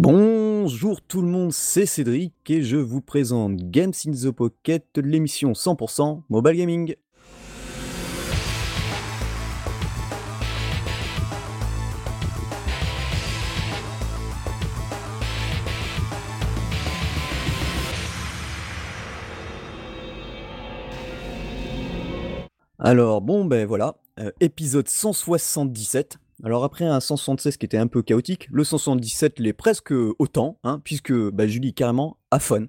Bonjour tout le monde, c'est Cédric et je vous présente Games in the Pocket, l'émission 100% mobile gaming. Alors bon ben voilà, euh, épisode 177. Alors après un 176 qui était un peu chaotique, le 177 l'est presque autant, hein, puisque bah, Julie carrément à fun.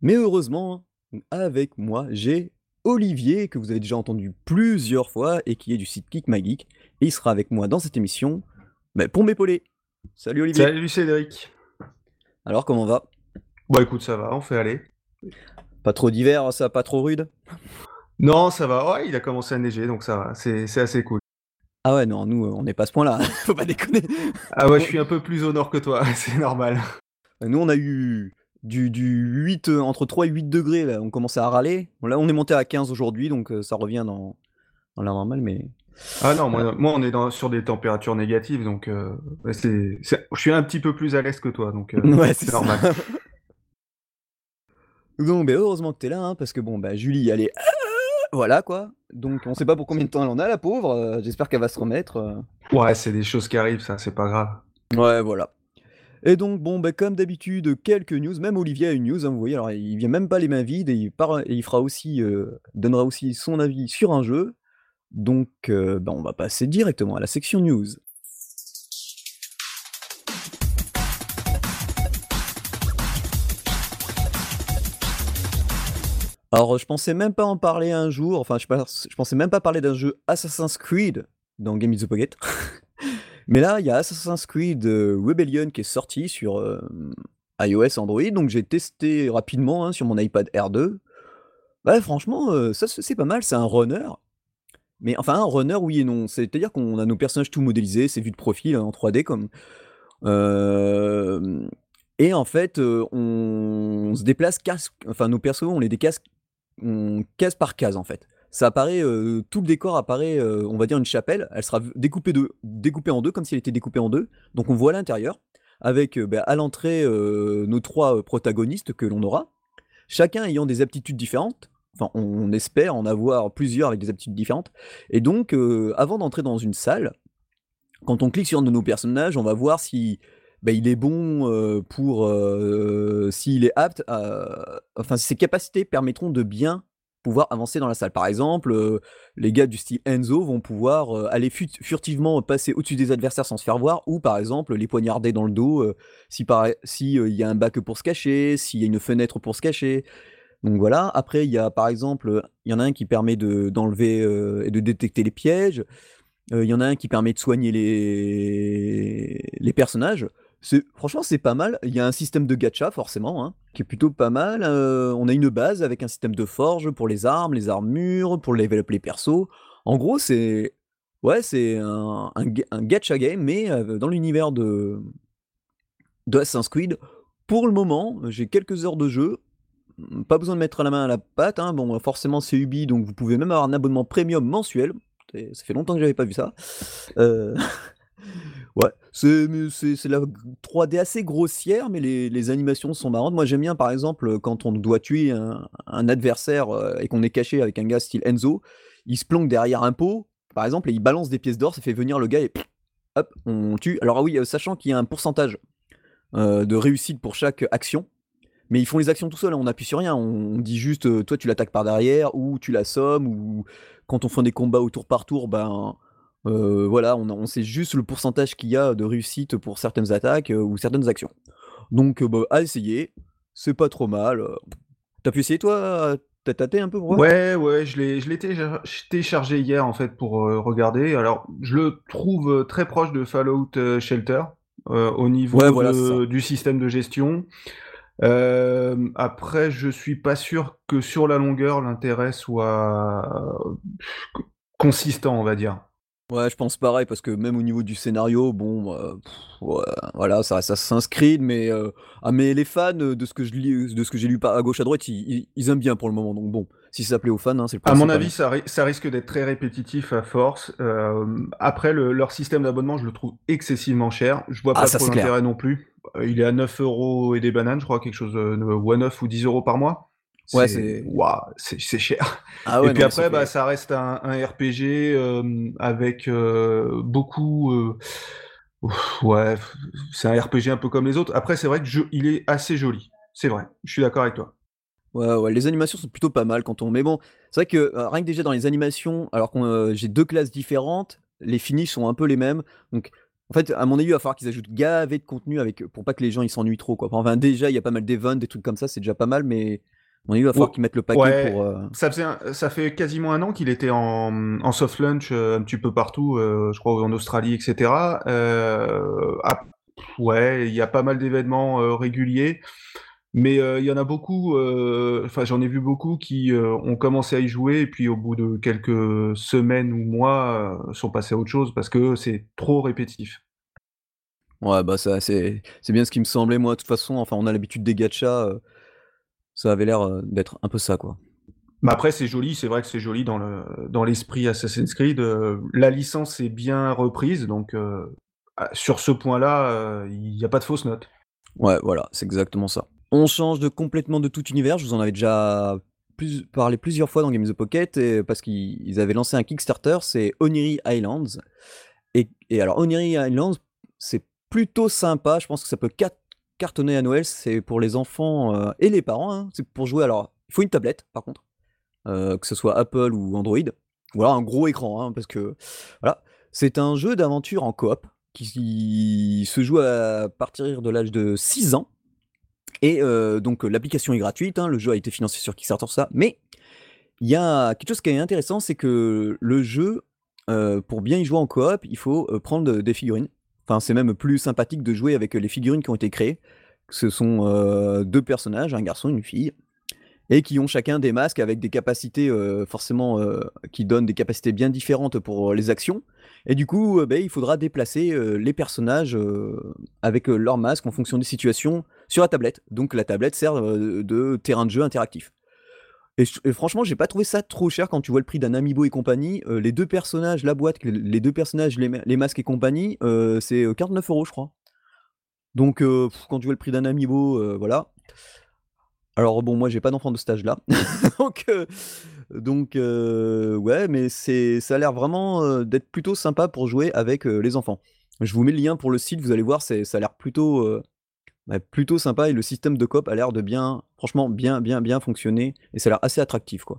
Mais heureusement, avec moi, j'ai Olivier, que vous avez déjà entendu plusieurs fois et qui est du site Kick My Geek. Et il sera avec moi dans cette émission bah, pour m'épauler. Salut Olivier. Salut Cédric. Alors comment va? Bon écoute, ça va, on fait aller. Pas trop d'hiver, ça pas trop rude? Non, ça va. Ouais, il a commencé à neiger, donc ça va. C'est assez cool. Ah ouais, non, nous, on n'est pas à ce point-là, faut pas déconner. Ah ouais, je suis un peu plus au nord que toi, c'est normal. Nous, on a eu du, du 8, euh, entre 3 et 8 degrés, là, on commençait à râler. Là, on est monté à 15 aujourd'hui, donc euh, ça revient dans, dans l'air normal, mais... Ah non, moi, moi on est dans, sur des températures négatives, donc euh, c'est, je suis un petit peu plus à l'est que toi, donc euh, Ouais, c'est normal. Donc, ben, heureusement que t'es là, hein, parce que bon, bah, Julie, elle est... Voilà, quoi. Donc, on sait pas pour combien de temps elle en a, la pauvre. euh, J'espère qu'elle va se remettre. euh. Ouais, c'est des choses qui arrivent, ça, c'est pas grave. Ouais, voilà. Et donc, bon, bah, comme d'habitude, quelques news. Même Olivier a une news, hein, vous voyez. Alors, il vient même pas les mains vides et il, par- et il fera aussi, euh, donnera aussi son avis sur un jeu. Donc, euh, bah, on va passer directement à la section news. Alors, je pensais même pas en parler un jour. Enfin, je, pensais même pas parler d'un jeu Assassin's Creed dans Game in the Pocket. Mais là, il y a Assassin's Creed euh, Rebellion qui est sorti sur euh, iOS, Android. Donc, j'ai testé rapidement hein, sur mon iPad R2. Ouais, franchement, euh, ça c'est pas mal. C'est un runner. Mais enfin, un runner, oui et non. C'est-à-dire qu'on a nos personnages tout modélisés, c'est vu de profil hein, en 3D comme. Et en fait, on, se déplace case, enfin nos persos, on les décasse, on case par case en fait. Ça apparaît, euh, tout le décor apparaît, euh, on va dire une chapelle. Elle sera découpée, en deux, comme si elle était découpée en deux. Donc on voit l'intérieur avec euh, bah, à l'entrée nos trois protagonistes que l'on aura, chacun ayant des aptitudes différentes. Enfin, on espère en avoir plusieurs avec des aptitudes différentes. Et donc, avant d'entrer dans une salle, quand on clique sur un de nos personnages, on va voir si bah, il est bon euh, pour euh, s'il est apte enfin ses capacités permettront de bien pouvoir avancer dans la salle. Par exemple, euh, les gars du style Enzo vont pouvoir aller furtivement passer au-dessus des adversaires sans se faire voir, ou par exemple les poignarder dans le dos euh, si il y a un bac pour se cacher, s'il y a une fenêtre pour se cacher. Donc voilà. Après, il y a par exemple, il y en a un qui permet de d'enlever et de détecter les pièges. Il y en a un qui permet de soigner les, les personnages. Franchement, c'est pas mal. Il y a un système de gacha, forcément, hein, qui est plutôt pas mal. Euh, on a une base avec un système de forge pour les armes, les armures, pour level up les persos. En gros, c'est ouais, c'est un, un, ga- un gacha game, mais euh, dans l'univers de, de Assassin's Creed. Pour le moment, j'ai quelques heures de jeu. Mm, Pas besoin de mettre la main à la pâte. hein. Bon, forcément, c'est Ubi, donc vous pouvez même avoir un abonnement premium mensuel. Ça fait longtemps que j'avais pas vu ça. Euh, Ouais, c'est la g 3D assez grossière, mais les animations sont marrantes. Moi, j'aime bien, par exemple, quand on doit tuer un adversaire, heu, et qu'on est caché avec un gars style Enzo, il se planque derrière un pot, par exemple, et il balance des pièces d'or, ça fait venir le gars et hop, on tue. Alors ah oui, heu, sachant qu'il y a un pourcentage, heu, de réussite pour chaque action, mais ils font les actions tout seuls, hein, on appuie sur rien. On dit juste, toi tu l'attaques par derrière ou tu l'assommes ou quand on fait des combats au tour par tour, ben, heu, voilà, on on sait juste le pourcentage qu'il y a de réussite pour certaines attaques, heu, ou certaines actions. Donc, heu, bah, à essayer, c'est pas trop mal. Tu pu essayer toi? Tu as tâté un peu pour? Ouais, ouais, je l'ai, téléchargé hier en fait pour euh, regarder. Alors, je le trouve euh, très proche de Fallout euh, Shelter euh, au niveau Ouais, voilà, c'est ça. de- du système de gestion. Euh, après, je suis pas sûr que sur la longueur l'intérêt soit euh, consistant, on va dire. Ouais, je pense pareil parce que même au niveau du scénario, bon, ouais, voilà, ça Creed, mais heu, ah, mais les fans, heu, de ce que je lis de ce que j'ai lu à gauche, à droite, ils ils ils aiment bien pour le moment, donc bon, si ça plaît aux fans, hein, c'est le À mon principal. avis, ça, ri- ça risque d'être très répétitif à force. Euh, après, le- leur système d'abonnement, je le trouve excessivement cher. Je vois Ah, pas ça, trop l'intérêt non plus. il est à 9 euros et des bananes, je crois, quelque chose, euh, ou à 9 ou 10 euros par mois. Ouais, C'est c'est waouh, c'est c'est cher. ah Et puis non, après, bah, ça reste un, un RPG euh, avec euh, beaucoup. euh, ouf, ouais, c'est un RPG un peu comme les autres. Après, c'est vrai que je- il est assez joli. C'est vrai. Je suis d'accord avec toi. Ouais, ouais, les animations sont plutôt pas mal quand on mais bon, c'est vrai que, rien que déjà dans les animations, alors qu'on, heu, j'ai 2 classes différentes, les finishes sont un peu les mêmes. Donc en fait, à mon avis, il va falloir qu'ils ajoutent gavé de contenu avec, pour pas que les gens ils s'ennuient trop, quoi. Enfin, déjà, il y a pas mal d'events, des trucs comme ça, c'est déjà pas mal, mais avis, il va Ouais, falloir qu'ils mettent le paquet pour, ouais, heu ça faisait un- ça fait quasiment un an qu'il était en, en soft launch euh, un petit peu partout, euh, je crois en Australie, etc. Euh, ah, ouais, il y a pas mal d'événements euh, réguliers. Mais euh, il y en a beaucoup, euh, enfin j'en ai vu beaucoup qui euh, ont commencé à y jouer et puis au bout de quelques semaines ou mois euh, sont passés à autre chose parce que c'est trop répétitif. ouais, bah, ça c'est bien ce qui me semblait moi, de toute façon, enfin, on a l'habitude des gachas, ça avait l'air, heu, d'être un peu ça, quoi. Mais après c'est joli, c'est vrai que c'est joli dans le dans l'esprit Assassin's Creed. euh, la licence est bien reprise, donc euh, ah, sur ce point-là, euh, il n'y a pas de fausse note. Ouais, voilà, c'est exactement ça. On change de complètement de tout univers. Je vous en avais déjà plus, parlé plusieurs fois dans Games of Pocket et- parce qu'ils ils avaient lancé un Kickstarter, c'est Oniri Islands. Et, et alors, Oniri Islands, c'est plutôt sympa. Je pense que ça peut cat- cartonner à Noël. C'est pour les enfants euh, et les parents. hein. C'est pour jouer. Alors, il faut une tablette, par contre, euh, que ce soit Apple ou Android. Alors un gros écran, hein, parce que voilà. C'est un jeu d'aventure en coop qui se joue à partir de l'âge de 6 ans. Et euh, donc l'application est gratuite, hein, le jeu a été financé sur Kickstarter, ça. Mais il y a quelque chose qui est intéressant, c'est que le jeu, pour bien y jouer en coop, il faut prendre des figurines. Enfin, c'est même plus sympathique de jouer avec les figurines qui ont été créées. Ce sont euh, deux personnages, un garçon et une fille, et qui ont chacun des masques avec des capacités euh, forcément euh, qui donnent des capacités bien différentes pour les actions. Et du coup, euh, ben, il faudra déplacer euh, les personnages euh, avec euh, leurs masques en fonction des situations sur la tablette. Donc la tablette sert euh, de terrain de jeu interactif. Et, et franchement, j'ai pas trouvé ça trop cher quand tu vois le prix d'un Amiibo et compagnie. Euh, les deux personnages, la boîte, les deux personnages, les, ma- les masques et compagnie, euh, c'est euh, 49 euros, je crois. Donc, euh, quand tu vois le prix d'un Amiibo, euh, voilà. Alors bon, moi j'ai pas d'enfant de cet âge-là, donc euh, ouais, mais ça a l'air vraiment, d'être plutôt sympa pour jouer avec, les enfants. Je vous mets le lien pour le site, vous allez voir, ça a l'air plutôt, bah, plutôt sympa et le système de coop a l'air de bien franchement bien, bien, bien fonctionner et ça a l'air assez attractif, quoi.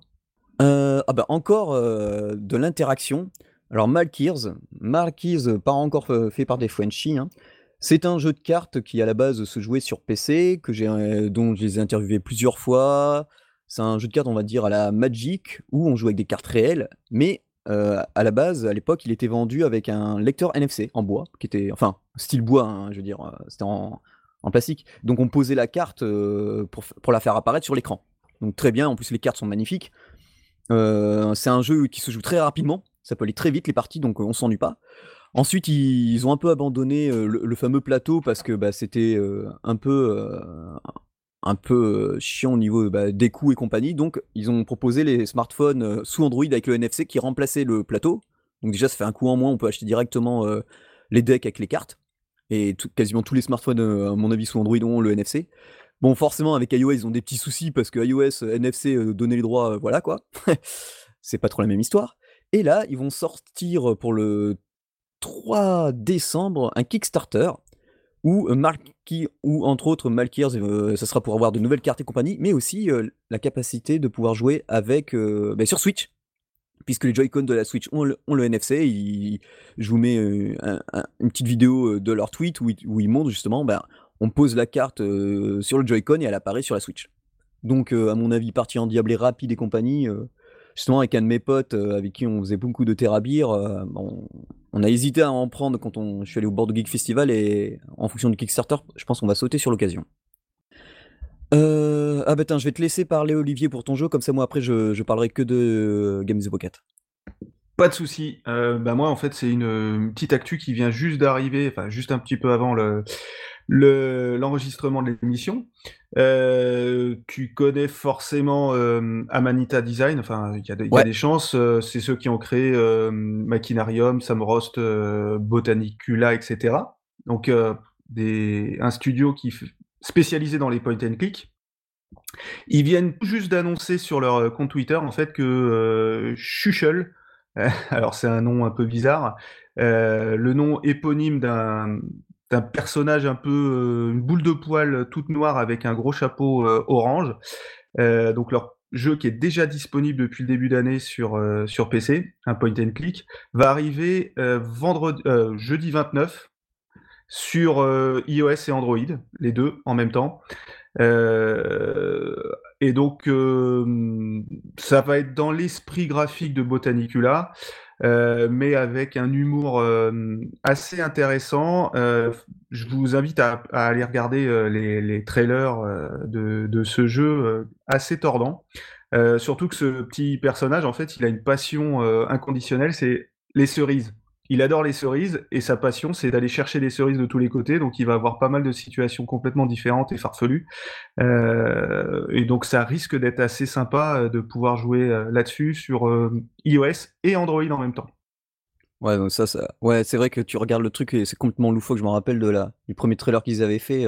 Heu, ah bah, encore, heu, de l'interaction. Alors Malkirs, Malkirs, pas encore, fait par des Frenchies, hein. C'est un jeu de cartes qui, à la base, se jouait sur PC, que j'ai, heu, dont je les ai interviewés plusieurs fois. C'est un jeu de cartes, on va dire, à la Magic, où on joue avec des cartes réelles, mais à la base, à l'époque, il était vendu avec un lecteur NFC en bois, qui était enfin, style bois, hein, je veux dire, c'était en plastique. Donc on posait la carte, heu, pour la faire apparaître sur l'écran. Donc très bien, en plus les cartes sont magnifiques. Heu, c'est un jeu qui se joue très rapidement, ça peut aller très vite les parties, donc heu, on s'ennuie pas. Ensuite, ils ont un peu abandonné, le fameux plateau parce que, bah, c'était, un peu, un peu, chiant au niveau, bah, des coûts et compagnie. Donc ils ont proposé les smartphones, sous Android avec le NFC qui remplaçait le plateau. Donc déjà, ça fait un coût en moins, on peut acheter directement, les decks avec les cartes et quasiment tous les smartphones, heu, à mon avis sous Android ont le NFC. Bon, forcément avec iOS, ils ont des petits soucis parce que iOS, heu, NFC, heu, donner les droits, voilà quoi. C'est pas trop la même histoire et là, ils vont sortir, pour le 3 décembre, un Kickstarter où, entre autres Malkirs, heu, ça sera pour avoir de nouvelles cartes et compagnie, mais aussi, la capacité de pouvoir jouer avec, beh, sur Switch. Puisque les Joy-Con de la Switch ont le NFC, je vous mets, un une petite vidéo, heu, de leur tweet où ils montrent justement, ben, on pose la carte, heu, sur le Joy-Con et elle apparaît sur la Switch. Donc, à mon avis, partie endiablée rapide et compagnie, justement avec un de mes potes, avec qui on faisait beaucoup de on on a hésité à en prendre quand on je suis allé au Bordeaux Geek Festival et en fonction du Kickstarter, je pense qu'on va sauter sur l'occasion. Heu, ah bah, tiens, je vais te laisser parler Olivier pour ton jeu, comme ça moi après je je parlerai que de Games of Pocket. Pas de souci. Euh, bah moi, en fait, c'est une, une petite actu qui vient juste d'arriver, enfin juste un petit peu avant le le- l'enregistrement de l'émission. Euh, tu connais forcément euh, Amanita Design. Enfin, il y a, des- il y a Ouais. des chances. euh, c'est ceux qui ont créé euh, Machinarium, Samrost, euh, Botanicula, etc. Donc, euh, des, un studio qui spécialisé dans les point and click. Ils viennent juste d'annoncer sur leur compte Twitter en fait que euh, alors c'est un nom un peu bizarre, le nom éponyme d'un personnage un peu une boule de poil toute noire avec un gros chapeau orange. donc leur jeu qui est déjà disponible depuis le début d'année sur, euh, sur PC, un point and click, va arriver euh, vendredi, euh, jeudi 29 sur iOS et Android, les deux en même temps. et donc, ça va être dans l'esprit graphique de Botanicula. Euh, mais avec un humour euh, assez intéressant. Euh, je vous invite à, aller regarder les, trailers de, ce jeu assez tordant. surtout que ce petit personnage, en fait, il a une passion inconditionnelle, c'est les cerises il adore les cerises et sa passion, c'est d'aller chercher des cerises de tous les côtés. Donc, il va avoir pas mal de situations complètement différentes et farfelues. Euh, et donc, ça risque d'être assez sympa euh, de pouvoir jouer euh, là-dessus sur iOS et Android en même temps. Ouais, ça, ça... ouais, c'est vrai que tu regardes le truc et c'est complètement loufoque. Je me rappelle de la... du premier trailer qu'ils avaient fait.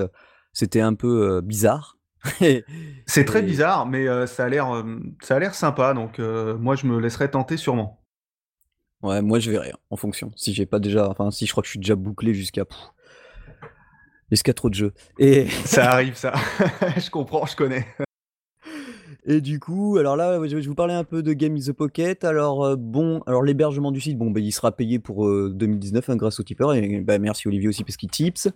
C'était un peu bizarre. c'est très bizarre, mais ça a l'air, ça a l'air sympa. Donc, moi, je me laisserai tenter sûrement. Ouais, moi je verrai, en fonction. Si j'ai pas déjà, enfin si je crois que je suis déjà bouclé jusqu'à jusqu'à trop de jeux. Et ça arrive ça. je comprends, je connais. Et du coup, alors là, je vais vous parler un peu de Game in the Pocket. Alors euh, bon, alors l'hébergement du site, bon, bah, il sera payé pour 2019 euh, hein, grâce au tipeur. Et bah, merci Olivier aussi parce qu'il tips.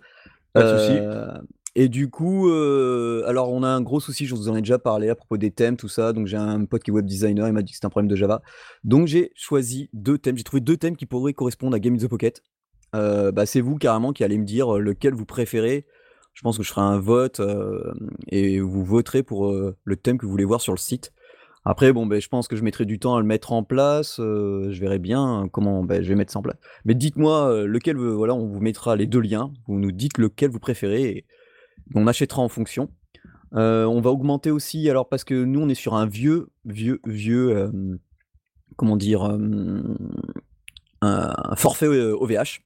Pas de. Euh, et du coup, euh, alors on a un gros souci, je vous en ai déjà parlé à propos des thèmes, tout ça. Donc j'ai un pote qui est web designer, il m'a dit que c'était un problème de Java. Donc j'ai choisi deux thèmes. J'ai trouvé deux thèmes qui pourraient correspondre à Game in the Pocket. Euh, bah, c'est vous carrément qui allez me dire euh, lequel vous préférez. Je pense que je ferai un vote et vous voterez pour le thème que vous voulez voir sur le site. Après, bon, ben, je pense que je mettrai du temps à le mettre en place. je verrai bien comment ben, je vais mettre ça en place. Mais dites-moi lequel, voilà, on vous mettra les deux liens. Vous nous dites lequel vous préférez on achètera en fonction. Euh, on va augmenter aussi, alors parce que nous on est sur un vieux, vieux, vieux, euh, comment dire, euh, un forfait OVH.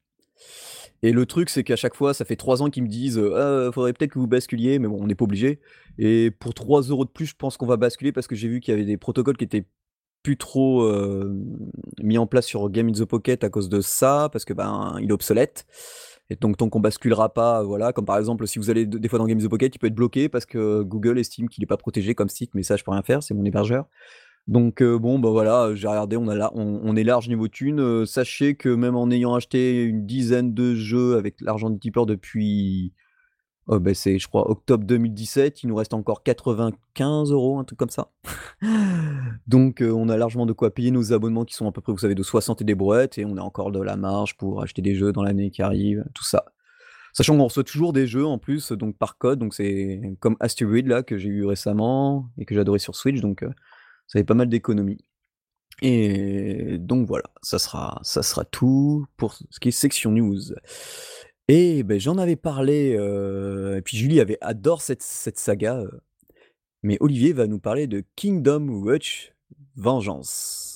Et le truc, c'est qu'à chaque fois, ça fait trois ans qu'ils me disent «Ah, faudrait peut-être que vous basculiez, mais bon, on n'est pas obligé. Et pour 3 euros de plus, je pense qu'on va basculer parce que j'ai vu qu'il y avait des protocoles qui étaient plus trop mis en place sur Game in the Pocket à cause de ça, parce que ben il est obsolète. Et donc, tant qu'on basculera pas, voilà, comme par exemple, si vous allez des fois dans Games of Pocket, il peut être bloqué parce que Google estime qu'il n'est pas protégé comme site, mais ça, je peux rien faire, c'est mon hébergeur. Donc, euh, bon, bah voilà, j'ai regardé, on, a là, on, est large niveau thune. Euh, sachez que même en ayant acheté une dizaine de jeux avec l'argent de tipeur depuis Bah, c'est, je crois, octobre 2017. Il nous reste encore 95 euros, un truc comme ça. Donc, euh, on a largement de quoi payer nos abonnements qui sont à peu près, vous savez, de 60 et des brouettes. Et on a encore de la marge pour acheter des jeux dans l'année qui arrive, tout ça. Sachant qu'on reçoit toujours des jeux en plus, donc par code. Donc, c'est comme Asteroid, là, que j'ai eu récemment et que adoré sur Switch. Donc, euh, ça fait pas mal d'économies. Et donc voilà, ça sera, ça sera tout pour ce qui est section news. Et ben, j'en avais parlé, et puis Julie avait adore cette saga, mais Olivier va nous parler de Kingdom Watch Vengeance.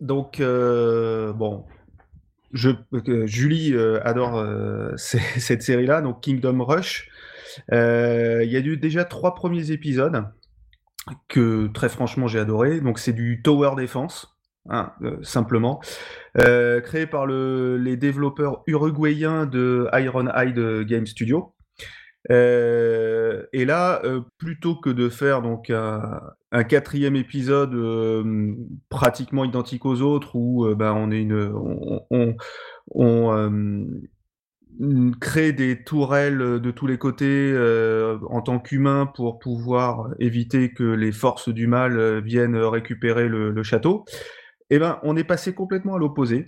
Donc, euh, bon, je, euh, Julie euh, adore cette série-là, donc Kingdom Rush. Il y a eu déjà trois premiers épisodes que très franchement j'ai adoré. Donc c'est du tower defense, hein, simplement, créé par le, les développeurs uruguayens de Ironhide Game Studio. Euh, et là, euh, plutôt que de faire donc un, quatrième épisode euh, pratiquement identique aux autres, où ben, on créer des tourelles de tous les côtés en tant qu'humain pour pouvoir éviter que les forces du mal viennent récupérer le, le château. Eh ben, on est passé complètement à l'opposé.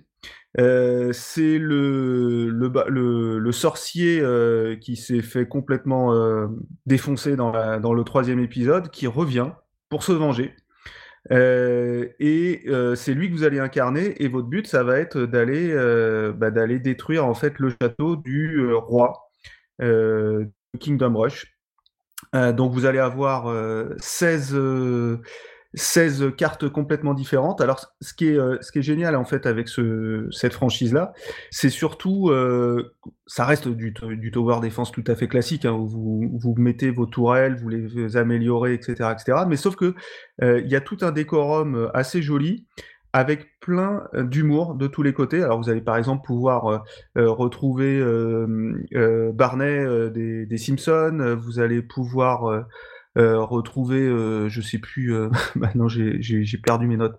Euh, c'est le, sorcier euh, qui s'est fait complètement euh, défoncer dans, le troisième épisode, qui revient pour se venger. Et c'est lui que vous allez incarner, et votre but, ça va être d'aller bah, détruire en fait le château du roi Kingdom Rush. donc vous allez avoir 16 16 cartes complètement différentes. Alors, ce qui est, euh, génial en fait avec ce, cette franchise-là, c'est surtout, euh, ça reste du, du, tower defense tout à fait classique, hein, où vous, mettez vos tourelles, vous les améliorez, etc., etc. Mais sauf que euh, il y a tout un décorum assez joli avec plein d'humour de tous les côtés. Alors vous allez par exemple pouvoir euh, retrouver euh, Barney des, des, Simpsons, vous allez pouvoir euh, retrouver, euh, je sais plus, euh, maintenant j'ai perdu mes notes.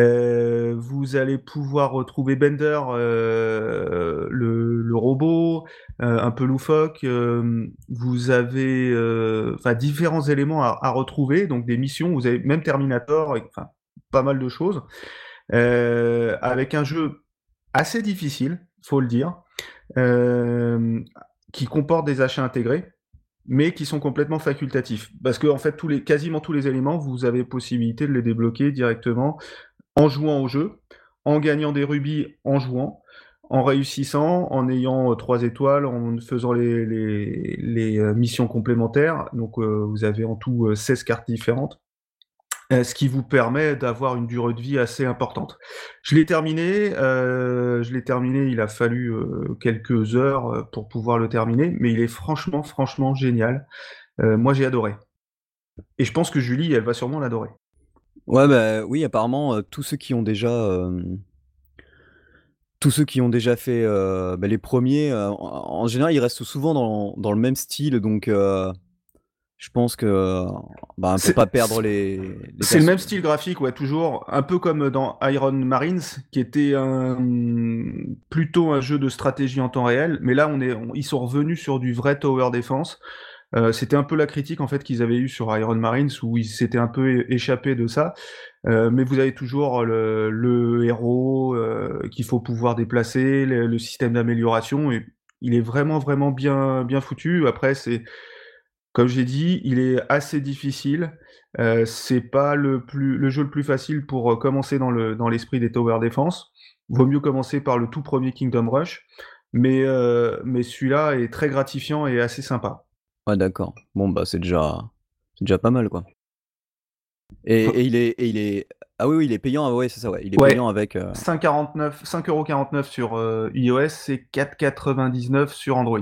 vous allez pouvoir retrouver Bender, le, le, robot, un peu loufoque. vous avez, différents éléments à, à, retrouver, donc des missions. Vous avez même Terminator, enfin, pas mal de choses, avec un jeu assez difficile, faut le dire, qui comporte des achats intégrés mais qui sont complètement facultatifs. Parce que en fait, quasiment tous les éléments, vous avez possibilité de les débloquer directement en jouant au jeu, en gagnant des rubis en jouant, en réussissant, en ayant euh, trois étoiles, en faisant les euh, missions complémentaires. Donc euh, vous avez en tout 16 cartes différentes. Euh, ce qui vous permet d'avoir une durée de vie assez importante. Je l'ai terminé, euh, je l'ai terminé, il a fallu euh, quelques heures pour pouvoir le terminer, mais il est franchement, franchement génial. Moi, j'ai adoré. Et je pense que Julie, elle va sûrement l'adorer. Ouais, bah oui, apparemment, tous ceux qui ont déjà... Tous ceux qui ont déjà fait bah, les premiers, en, général, ils restent souvent dans, dans le même style, donc je pense que bah, pour pas perdre les. les c'est le même style graphique, ouais, toujours un peu comme dans Iron Marines, qui était un plutôt un jeu de stratégie en temps réel, mais là on est, ils sont revenus sur du vrai tower defense. Euh, c'était un peu la critique en fait qu'ils avaient eu sur Iron Marines où ils s'étaient un peu échappés de ça. Euh, mais vous avez toujours le, le héros euh, qu'il faut pouvoir déplacer, le, le système d'amélioration et il est vraiment vraiment bien bien foutu. Après c'est comme j'ai dit, il est assez difficile. Euh, c'est pas le, plus, le jeu le plus facile pour euh, commencer dans, le, dans l'esprit des Tower Defense. Vaut mieux commencer par le tout premier Kingdom Rush. Mais, euh, mais celui-là est très gratifiant et assez sympa. Ouais, d'accord. Bon, bah, c'est déjà, c'est déjà pas mal, quoi. Et, et, il est, et il est. Ah oui, oui, il est payant. Ah ouais, c'est ça, ouais. Il est ouais, payant avec. Euh... 5,49€ sur euh, iOS et 4,99€ sur Android.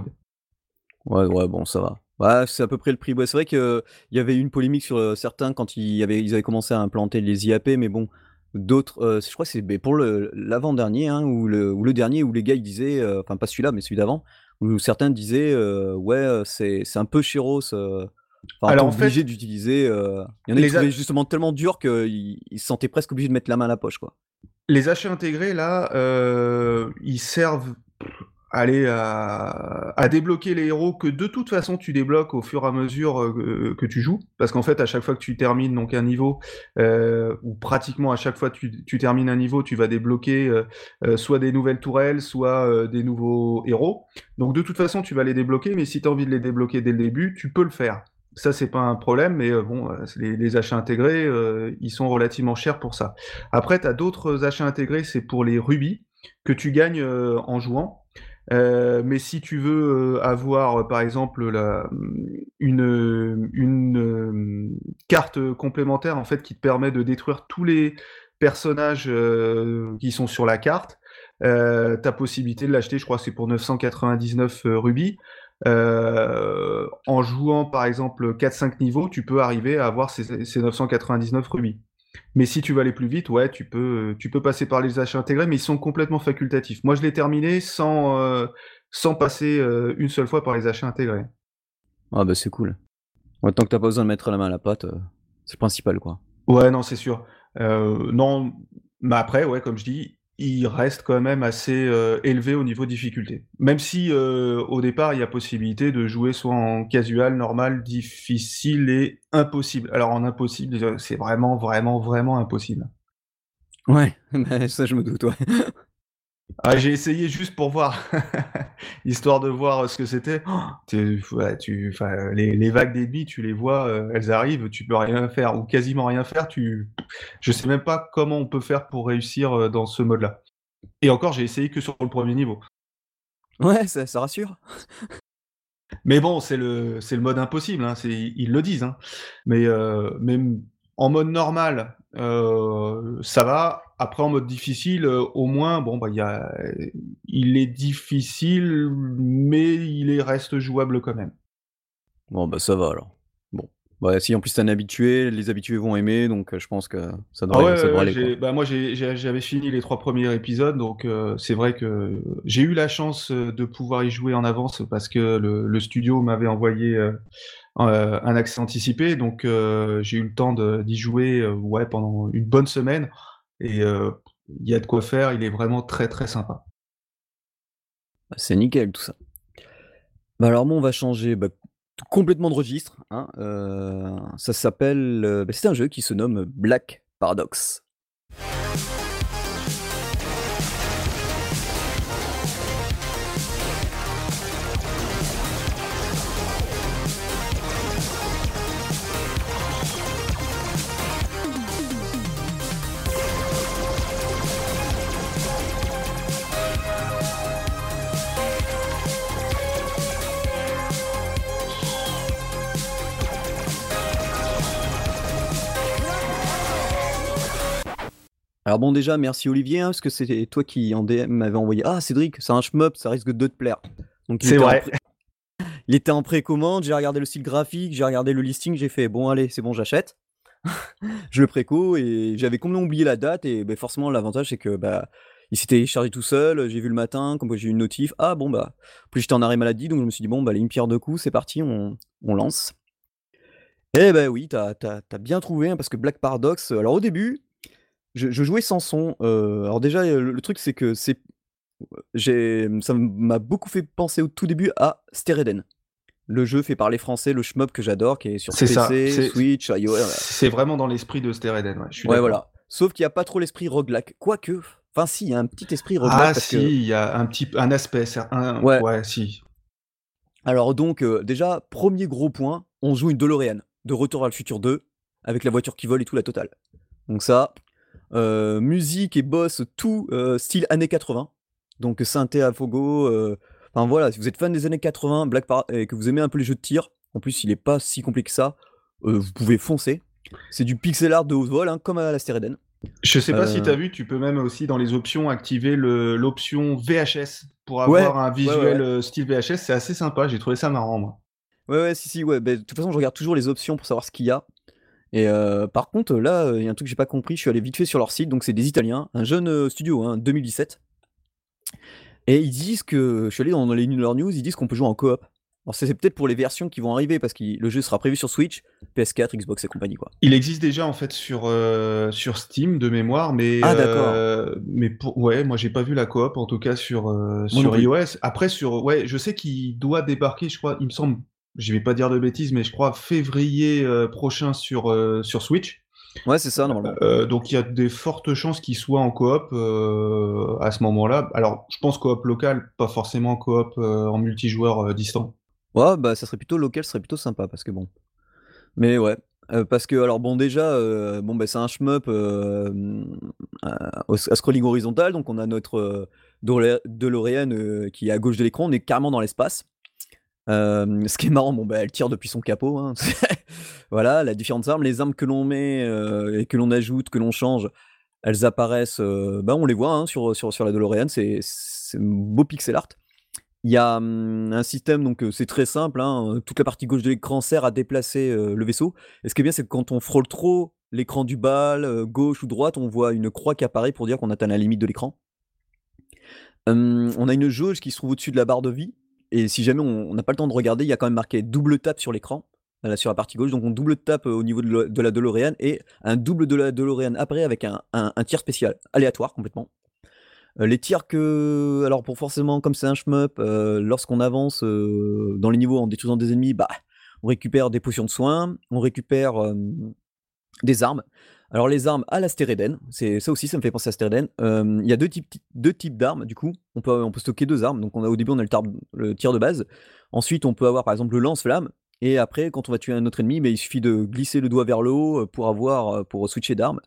Ouais, ouais, bon, ça va. Bah, c'est à peu près le prix. Ouais, c'est vrai qu'il y avait eu une polémique sur euh, certains quand ils avaient, ils avaient commencé à implanter les IAP, mais bon, d'autres, euh, je crois que c'est pour l'avant-dernier, hein, ou, le, ou le dernier, où les gars ils disaient, euh, enfin pas celui-là, mais celui d'avant, où certains disaient, ouais, c'est un peu chéros. Enfin, Alors, en obligé fait, d'utiliser. Il y en a qui trouvaient justement tellement dur qu'ils se sentaient presque obligés de mettre la main à la poche, quoi. Les achats intégrés, là, ils servent aller à, débloquer les héros que de toute façon tu débloques au fur et à mesure euh, que tu joues, parce qu'en fait à chaque fois que tu termines donc un niveau, euh, ou pratiquement à chaque fois que tu, termines un niveau, tu vas débloquer euh, soit des nouvelles tourelles, soit des nouveaux héros. Donc de toute façon tu vas les débloquer, mais si tu as envie de les débloquer dès le début, tu peux le faire. Ça c'est pas un problème, mais bon, les, les, achats intégrés, ils sont relativement chers pour ça. Après tu as d'autres achats intégrés, c'est pour les rubis que tu gagnes en jouant. Euh, mais si tu veux euh, avoir, euh, par exemple, une, une carte complémentaire en fait qui te permet de détruire tous les personnages qui sont sur la carte, euh, tu as possibilité de l'acheter, je crois que c'est pour 999 rubis. en jouant par exemple 4-5 niveaux, tu peux arriver à avoir ces, ces 999 rubis. Mais si tu veux aller plus vite, ouais, tu peux, tu peux passer par les achats intégrés, mais ils sont complètement facultatifs. Moi, je l'ai terminé sans, euh, sans passer euh, une seule fois par les achats intégrés. Ah bah c'est cool. Ouais, tant que t'as pas besoin de mettre la main à la pâte, euh, c'est le principal, quoi. Ouais, non, c'est sûr. non, mais après, ouais, comme je dis, il reste quand même assez euh, élevé au niveau difficulté. Même si euh, au départ il y a possibilité de jouer soit en casual, normal, difficile et impossible. Alors en impossible, c'est vraiment, vraiment, vraiment impossible. Ouais, mais ça je me doute, ouais. Ah, j'ai essayé juste pour voir, histoire de voir ce que c'était. Ouais, tu, les, les, vagues d'ennemis, tu les vois, euh, elles arrivent, tu peux rien faire ou quasiment rien faire. Tu, je sais même pas comment on peut faire pour réussir euh, dans ce mode-là. Et encore, j'ai essayé que sur le premier niveau. Ouais, ça, ça rassure. Mais bon, c'est le, c'est le mode impossible. Hein, ils le disent. Hein. Mais euh, même en mode normal, euh, ça va. Après, en mode difficile, euh, au moins, bon, bah, y a... il est difficile, mais il est, reste jouable quand même. Bon, bah, ça va alors. Bon. Bah, si en plus t'es un habitué, les habitués vont aimer, donc euh, je pense que ça devrait, ah ça devrait aller. Bah, moi, j'avais fini les trois premiers épisodes, donc c'est vrai que j'ai eu la chance de pouvoir y jouer en avance parce que le, le studio m'avait envoyé euh, un accès anticipé, donc euh, j'ai eu le temps d'y jouer euh, ouais, pendant une bonne semaine, et il y a de quoi faire, il est vraiment très très sympa. Bah, c'est nickel tout ça. Bah alors moi on va changer bah, complètement de registre. Hein, ça s'appelle. Bah, c'est un jeu qui se nomme Black Paradox. Alors bon déjà merci Olivier, hein, parce que c'était toi qui en DM m'avait envoyé: «Ah Cédric, c'est un shmup, ça risque de te plaire». Donc C'est vrai. il était en précommande, j'ai regardé le style graphique, j'ai regardé le listing, j'ai fait: «Bon allez, c'est bon, j'achète». Je le préco et j'avais complètement oublié la date et beh, forcément l'avantage c'est que, bah, il s'était chargé tout seul, j'ai vu le matin, comme j'ai eu une notif: «Ah bon bah» plus j'étais en arrêt maladie donc je me suis dit: «Bon bah allez, une pierre deux coups, c'est parti, on on lance». Et bah, oui, tu as bien trouvé, hein, parce que Black Paradox, alors au début je, jouais sans son. Euh, alors déjà, le, truc, c'est que c'est, j'ai, ça m'a beaucoup fait penser au tout début à Stereden. Le jeu fait par les Français, le shmup que j'adore, qui est sur PC, Switch, iOS. C'est vraiment dans l'esprit de Stereden, ouais. ouais, voilà. Sauf qu'il n'y a pas trop l'esprit roguelike. Quoique, enfin si, il y a un petit esprit roguelike. Ah si, il y a un petit un aspect, un... ouais. ouais, si. Alors donc, euh, déjà, premier gros point, on joue une DeLorean de Retour à le futur 2, avec la voiture qui vole et tout, la totale. Donc ça, musique et boss, tout euh, style années 80. Donc synthé à fogo. Euh, enfin voilà, si vous êtes fan des années 80, Black et que vous aimez un peu les jeux de tir, en plus il est pas si compliqué que ça, vous pouvez foncer. C'est du pixel art de haut vol, hein, comme à la Stereden. Je sais pas si tu as vu, tu peux même aussi dans les options activer l'option VHS pour avoir un visuel style VHS. C'est assez sympa, j'ai trouvé ça marrant moi. Ouais, ouais, si, si, ouais. Bah, de toute façon, je regarde toujours les options pour savoir ce qu'il y a. Et par contre, là, il y a un truc que j'ai pas compris. Je suis allé vite fait sur leur site, donc c'est des Italiens, un jeune studio, hein, 2017. Et ils disent que, je suis allé dans les leur news, ils disent qu'on peut jouer en coop. Alors c'est peut-être pour les versions qui vont arriver parce que le jeu sera prévu sur Switch, PS4, Xbox et compagnie quoi. Il existe déjà en fait sur sur Steam de mémoire, mais ah d'accord. mais pour ouais, moi j'ai pas vu la coop en tout cas sur sur iOS. Après sur ouais, je sais qu'il doit débarquer, je crois, il me semble je vais pas dire de bêtises, mais je crois février euh, prochain sur, euh, sur Switch. Ouais, c'est ça, normalement. Euh, donc il y a des fortes chances qu'il soit en coop à ce moment-là. Alors, je pense coop local, pas forcément coop en multijoueur distant. Ouais, bah ça serait plutôt local, ce serait plutôt sympa, parce que bon. Mais ouais, parce que, alors bon, déjà, bon, bah, c'est un shmup à, scrolling horizontal, donc on a notre DeLorean qui est à gauche de l'écran, on est carrément dans l'espace ce qui est marrant, bon, bah, elle tire depuis son capot, hein. Voilà, la différentes armes, les armes que l'on met, et que l'on ajoute, que l'on change, elles apparaissent, bah, on les voit, hein, sur, sur sur la DeLorean, c'est beau pixel art. Il y a, un système donc, c'est très simple, hein, toute la partie gauche de l'écran sert à déplacer, le vaisseau et ce qui est bien, c'est que quand on frôle trop l'écran du bal, gauche ou droite, on voit une croix qui apparaît pour dire qu'on atteint la limite de l'écran. on a une jauge qui se trouve au-dessus de la barre de vie et si jamais on n'a pas le temps de regarder, il y a quand même marqué double tap sur l'écran, sur la partie gauche. Donc on double tap au niveau de, la DeLorean et un double de la DeLorean après avec un, tir spécial, aléatoire complètement. Heu, les tirs que alors pour forcément comme c'est un shmup, lorsqu'on avance, dans les niveaux en détruisant des ennemis, bah, on récupère des potions de soins, on récupère, des armes. Alors les armes à la Stéréden, c'est ça aussi ça me fait penser à Stéréden. Hem, il y a 2 types 2 types d'armes du coup. On peut on peut stocker 2 armes, donc on a au début on a le tar le tir de base. Ensuite on peut avoir par exemple le lance-flamme et après quand on va tuer un autre ennemi, beh, il suffit de glisser le doigt vers le haut, heu, pour avoir, heu, pour switcher d'arme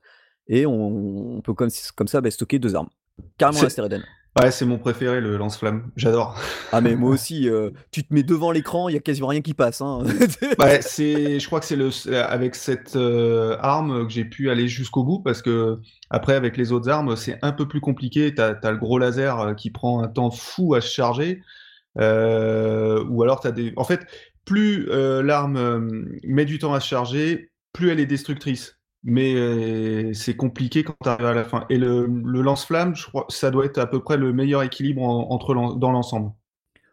et on on peut comme ça, bah, stocker 2 armes. Carrément à la C'est Stéréden. Ouais, c'est mon préféré le lance-flamme, j'adore. Ah mais moi aussi, heu, tu te mets devant l'écran, il y a quasiment rien qui passe, hein. Ouais, c'est je crois que c'est le avec cette, heu, arme que j'ai pu aller jusqu'au bout parce qu'après avec les autres armes, c'est un peu plus compliqué. Tu as le gros laser, heu, qui prend un temps fou à se charger, ou alors tu as des en fait, plus, l'arme, met du temps à se charger, plus elle est destructrice. Mais c'est compliqué quand tu arrives à la fin et le lance-flamme, je crois, ça doit être à peu près le meilleur équilibre en entre dans l'ensemble.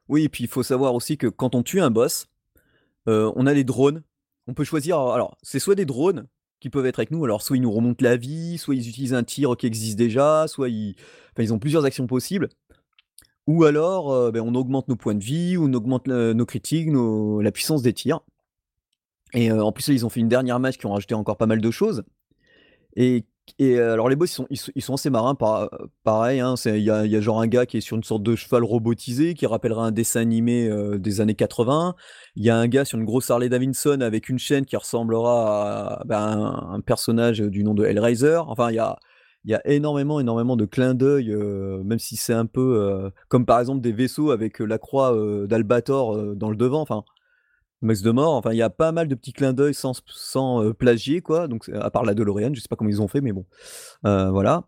Oui et puis il faut savoir aussi que quand on tue un boss, heu, on a des drones. On peut choisir alors c'est soit des drones qui peuvent être avec nous, alors soit ils nous remontent la vie, soit ils utilisent un tir qui existe déjà, soit ils enfin ils ont plusieurs actions possibles ou alors, heu, beh, on augmente nos points de vie ou on augmente nos critiques, la puissance des tirs et en plus ils ont fait une dernière match qui ont rajouté encore pas mal de choses et et alors les boss ils sont ils sont assez marrants pa pareil, hein, il y y a genre un gars qui est sur une sorte de cheval robotisé qui rappellerait un dessin animé, des années 80. Il y a un gars sur une grosse Harley Davidson avec une chaîne qui ressemblera à, bah, un personnage du nom de Hellraiser. Enfin il y a il y a énormément, énormément de clins d'œil, même si c'est un peu, comme par exemple des vaisseaux avec, la croix, d'Albator, dans le devant, enfin, Max de mort, enfin il y a pas mal de petits clins d'œil sans sans, heu, plagier quoi, donc à part la DeLorean, je sais pas comment ils ont fait mais bon, heu, voilà.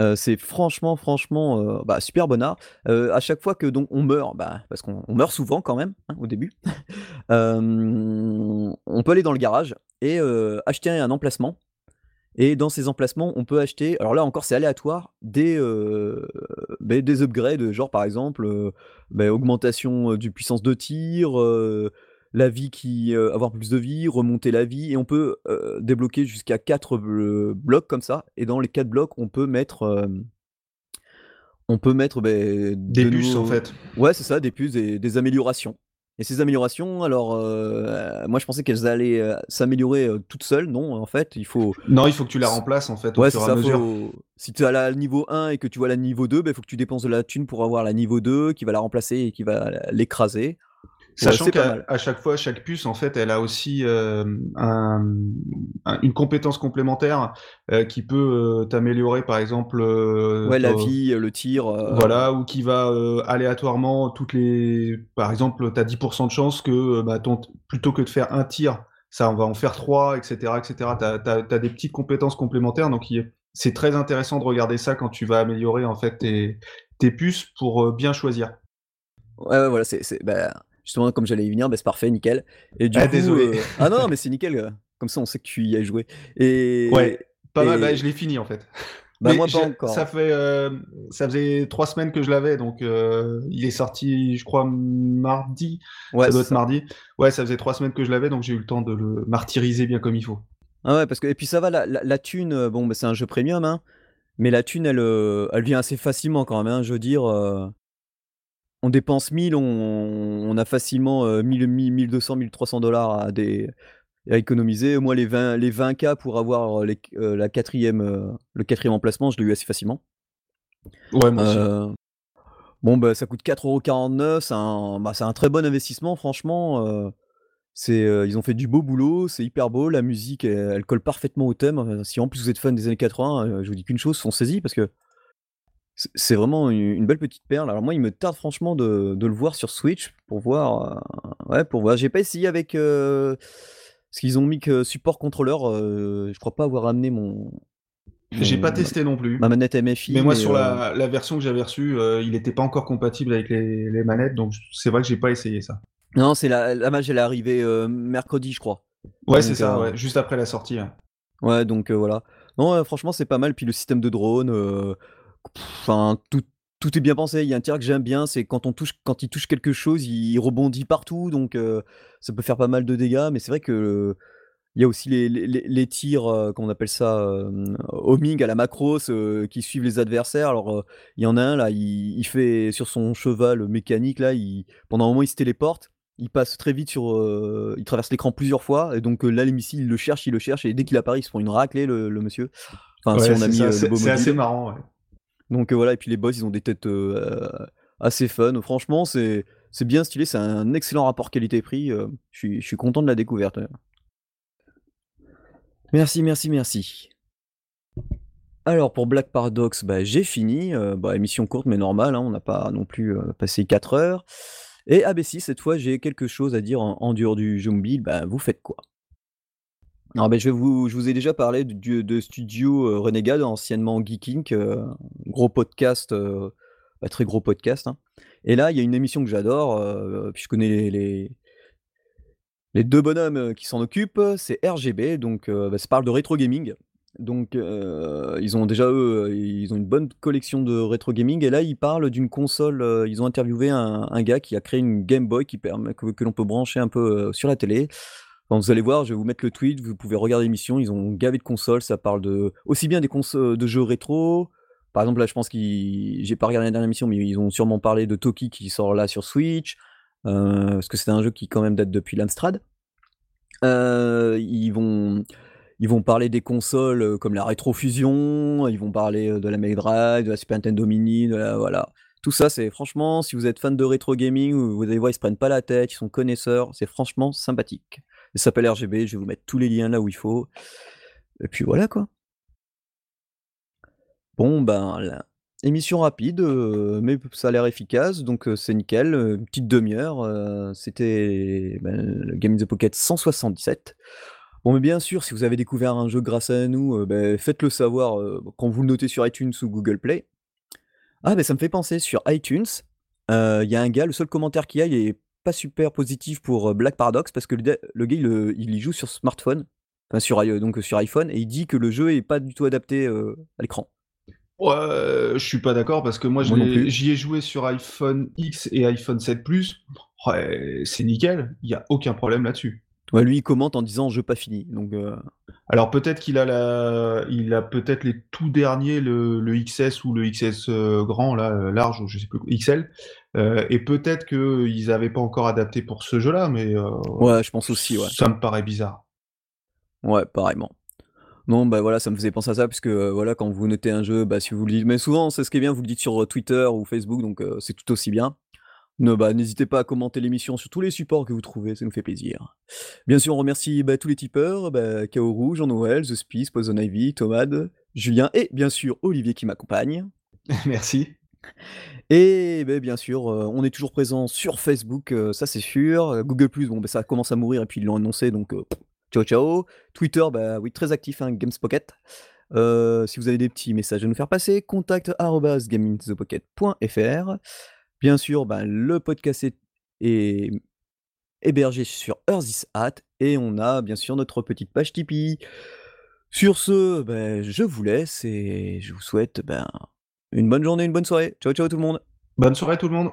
Heu, c'est franchement, franchement, bah, super bonnard. Heu, à chaque fois que donc on meurt, bah, parce qu'on on meurt souvent quand même, hein, au début, on peut aller dans le garage et acheter un emplacement et dans ces emplacements, on peut acheter alors là encore c'est aléatoire, des, beh, des upgrades, genre par exemple, beh, augmentation, du puissance de tir, la vie qui, avoir plus de vie, remonter la vie et on peut, débloquer jusqu'à 4 b blocs comme ça et dans les 4 blocs, on peut mettre, on peut mettre, Des de puces en fait. ouais c'est ça, des puces et des améliorations et ces améliorations alors, moi je pensais qu'elles allaient, s'améliorer, toutes seules. Non, en fait, il faut Non, il faut que tu la remplaces en fait au ouais fur et à mesure. faut si tu à la niveau 1 et que tu vois la niveau 2, beh, il faut que tu dépenses de la thune pour avoir la niveau 2 qui va la remplacer et qui va l'écraser. Sachant qu'à chaque fois, chaque puce en fait, elle a aussi, un, un une compétence complémentaire, heu, qui peut, heu, t'améliorer par exemple, Ouais la vie, le tir, voilà ou qui va, aléatoirement toutes les par exemple, tu as 10 % de chances que, bah, ton plutôt que de faire 1 tir, ça va en faire 3 et cetera et cetera. Tu as des petites compétences complémentaires donc il c'est très intéressant de regarder ça quand tu vas améliorer en fait tes tes puces pour, bien choisir. Ouais, ouais, voilà, c'est c'est bah, justement comme j'allais y venir, bah, c'est parfait, nickel et du Ah coup, désolé. heu ah non, non mais c'est nickel, heu, comme ça on sait que tu y as joué et Ouais, pas mal, bah, je l'ai fini en fait. Bah, moi pas je ça encore. fait, hem, ça faisait 3 semaines que je l'avais donc il est sorti je crois mardi, Ouais, ça doit être ça. mardi. Ouais, ça faisait 3 semaines que je l'avais donc j'ai eu le temps de le martyriser bien comme il faut. Ah ouais, parce que et puis ça va la la la thune, bon, bah, c'est un jeu premium, hein, mais la thune elle, elle vient assez facilement quand même, hein, je veux dire, on dépense 1000, on on a facilement, heu, 1000-1000-1200-1300 $ à dé à économiser. Moi les 20 les 20 K pour avoir les q heu, la 4e, heu, le 4e emplacement, je l'ai eu assez facilement. Ouais, moi aussi. Heu, bon, bah, ça coûte 4,49 €, c'est un, bah, c'est un très bon investissement franchement, c'est, ils ont fait du beau boulot, c'est hyper beau, la musique elle elle colle parfaitement au thème, si en plus vous êtes fan des années 80, heu, je vous dis qu'une chose, foncez-y parce que c'est vraiment une belle petite perle. Alors moi, il me tarde franchement de de le voir sur Switch pour voir, heu, ouais, pour voir. J'ai pas essayé avec, heu, parce qu'ils ont mis que support contrôleur, heu, je crois pas avoir amené mon J'ai pas testé non ma plus, manette mais MFI moi mais sur heu la la version que j'avais reçue, il était pas encore compatible avec les les manettes donc c'est vrai que j'ai pas essayé ça. Non, c'est la la match elle est arrivée, mercredi, je crois, Ouais, c'est ça, ouais, juste après la sortie, ouais. Ouais, donc voilà. Non, franchement, c'est pas mal, puis le système de drone, enfin tout tout est bien pensé. Il y a un tir que j'aime bien, c'est quand on touche quand il touche quelque chose, il rebondit partout donc heu, ça peut faire pas mal de dégâts mais c'est vrai qu'il Il y a aussi les les tirs, heu, comment on appelle ça? Hem, homing à la Macross, heu, qui suivent les adversaires. Alors, il y en a un là, il il fait sur son cheval mécanique là, il pendant un moment, il se téléporte, il passe très vite sur, il traverse l'écran plusieurs fois et donc, là, les missiles, il le cherche, il le cherche et dès qu'il apparaît, il se prend une raclée le le monsieur. Enfin, si on a c'est mis, c'est beau c'est assez marrant, ouais. Donc, heu, voilà et puis les boss, ils ont des têtes, heu, assez fun. Franchement, c'est bien stylé, c'est un excellent rapport qualité-prix, je suis content de la découverte. Merci, merci, merci. Alors pour Black Paradox, bah, j'ai fini, bah, émission courte mais normale, hein, on n'a pas non plus, passé 4 heures et si, cette fois, j'ai quelque chose à dire en dehors du mobile, bah, vous faites quoi? Alors, beh, je vous je vous ai déjà parlé d du de Studio, heu, Renegade, anciennement Geek Inc, heu, gros podcast, heu, bah, très gros podcast, hein et là, il y a une émission que j'adore, heu, puis je connais les les 2 bonhommes, qui s'en occupent, c'est RGB donc, bah, ça parle de rétro gaming. Donc, ils ont déjà eux, ils ont une bonne collection de rétro gaming et là, ils parlent d'une console, ils ont interviewé un un gars qui a créé une Game Boy qui permet que l'on peut brancher un peu, sur la télé. Vous allez voir, je vais vous mettre le tweet, vous pouvez regarder l'émission, ils ont gavé de consoles, ça parle de aussi bien des conso de jeux rétro, par exemple, là, je pense qu'ils j'ai pas regardé la dernière émission, mais ils ont sûrement parlé de Toki qui sort là sur Switch, heu, parce que c'est un jeu qui quand même date depuis l'Amstrad. Heu, ils vont parler des consoles, heu, comme la rétrofusion, ils vont parler, de la Mega Drive, de la Super Nintendo Mini, de la voilà. Tout ça, c'est franchement, si vous êtes fan de rétro gaming, vous allez voir, ils se prennent pas la tête, ils sont connaisseurs, c'est franchement sympathique. Ça s'appelle RGB, je vais vous mettre tous les liens là où il faut et puis voilà, quoi. Bon, ben, la émission rapide, heu, mais ça a l'air efficace donc, heu, c'est nickel, heu, une petite 1/2 heure, heu, c'était, ben, le Game in the Pocket 177. Bon, mais bien sûr, si vous avez découvert un jeu grâce à nous, beh, faites-le savoir, quand vous le notez sur iTunes ou Google Play. Ah, beh, ça me fait penser, sur iTunes, il y a un gars, le seul commentaire qu'il y a, il est pas super positif pour, heu, Black Paradox parce que le le gars, il, y joue sur smartphone, enfin sur donc sur iPhone et il dit que le jeu est pas du tout adapté, à l'écran. Ouais, je suis pas d'accord parce que moi j'y ai joué sur iPhone X et iPhone 7 Plus, ouais, c'est nickel, il y a aucun problème là-dessus. Ouais, lui, il commente en disant: «Jeu pas fini», donc, heu Alors peut-être qu'il a la il a peut-être les tout derniers, le le XS ou le XS, heu, grand là, heu, large ou je sais plus XL, et peut-être qu'ils avaient pas encore adapté pour ce jeu-là, mais, Ouais, je pense aussi, ouais. ça me paraît bizarre. Ouais, pareillement. Non, bah, voilà, ça me faisait penser à ça puisque, voilà, quand vous notez un jeu, bah, si vous le dites mais souvent, c'est ce qui est bien, vous le dites sur, Twitter ou Facebook donc, c'est tout aussi bien. Bah, n'hésitez pas à commenter l'émission sur tous les supports que vous trouvez, ça nous fait plaisir. Bien sûr, on remercie, bah, tous les tipeurs, bah, Kaoru, Jean-Noël, The Spice, Poison Ivy, Thomas, Julien et bien sûr Olivier qui m'accompagne. Merci. Et beh, bien sûr, heu, on est toujours présent sur Facebook, heu, ça c'est sûr, Google+, bon, bah, ça commence à mourir et puis ils l'ont annoncé donc, heu, ciao, ciao. Twitter, bah, oui, très actif, hein, Gamespocket. Heu, si vous avez des petits messages à nous faire passer, contact@gameintothepocket.fr. Bien sûr, bah, le podcast est hébergé sur Earthis.at et on a bien sûr notre petite page Tipeee. Sur ce, beh, je vous laisse et je vous souhaite, ben, une bonne journée, une bonne soirée. Ciao, ciao tout le monde. Bonne soirée tout le monde.